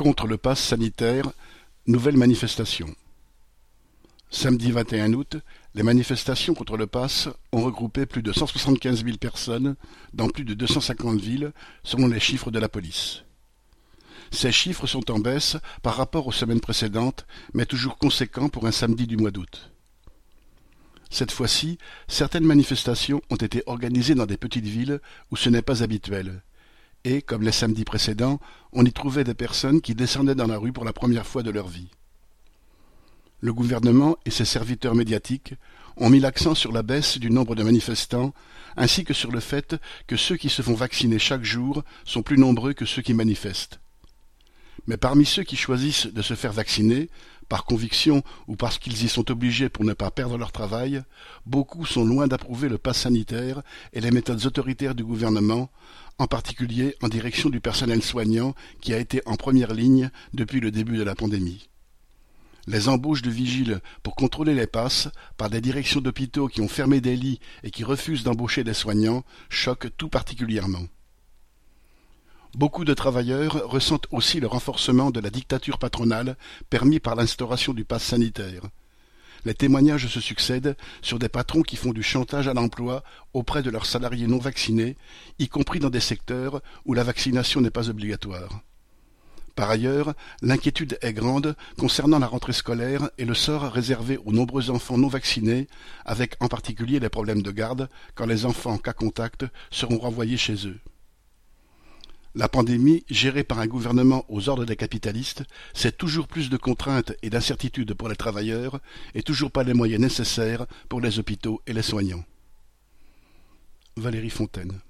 Contre le pass sanitaire, nouvelle manifestation. Samedi 21 août, les manifestations contre le pass ont regroupé plus de 175 000 personnes dans plus de 250 villes, selon les chiffres de la police. Ces chiffres sont en baisse par rapport aux semaines précédentes, mais toujours conséquents pour un samedi du mois d'août. Cette fois-ci, certaines manifestations ont été organisées dans des petites villes où ce n'est pas habituel. Et, comme les samedis précédents, on y trouvait des personnes qui descendaient dans la rue pour la première fois de leur vie. Le gouvernement et ses serviteurs médiatiques ont mis l'accent sur la baisse du nombre de manifestants, ainsi que sur le fait que ceux qui se font vacciner chaque jour sont plus nombreux que ceux qui manifestent. Mais parmi ceux qui choisissent de se faire vacciner, par conviction ou parce qu'ils y sont obligés pour ne pas perdre leur travail, beaucoup sont loin d'approuver le pass sanitaire et les méthodes autoritaires du gouvernement, en particulier en direction du personnel soignant qui a été en première ligne depuis le début de la pandémie. Les embauches de vigiles pour contrôler les passes par des directions d'hôpitaux qui ont fermé des lits et qui refusent d'embaucher des soignants choquent tout particulièrement. Beaucoup de travailleurs ressentent aussi le renforcement de la dictature patronale permis par l'instauration du pass sanitaire. Les témoignages se succèdent sur des patrons qui font du chantage à l'emploi auprès de leurs salariés non vaccinés, y compris dans des secteurs où la vaccination n'est pas obligatoire. Par ailleurs, l'inquiétude est grande concernant la rentrée scolaire et le sort réservé aux nombreux enfants non vaccinés, avec en particulier les problèmes de garde quand les enfants cas contact seront renvoyés chez eux. La pandémie, gérée par un gouvernement aux ordres des capitalistes, c'est toujours plus de contraintes et d'incertitudes pour les travailleurs et toujours pas les moyens nécessaires pour les hôpitaux et les soignants. Valérie Fontaine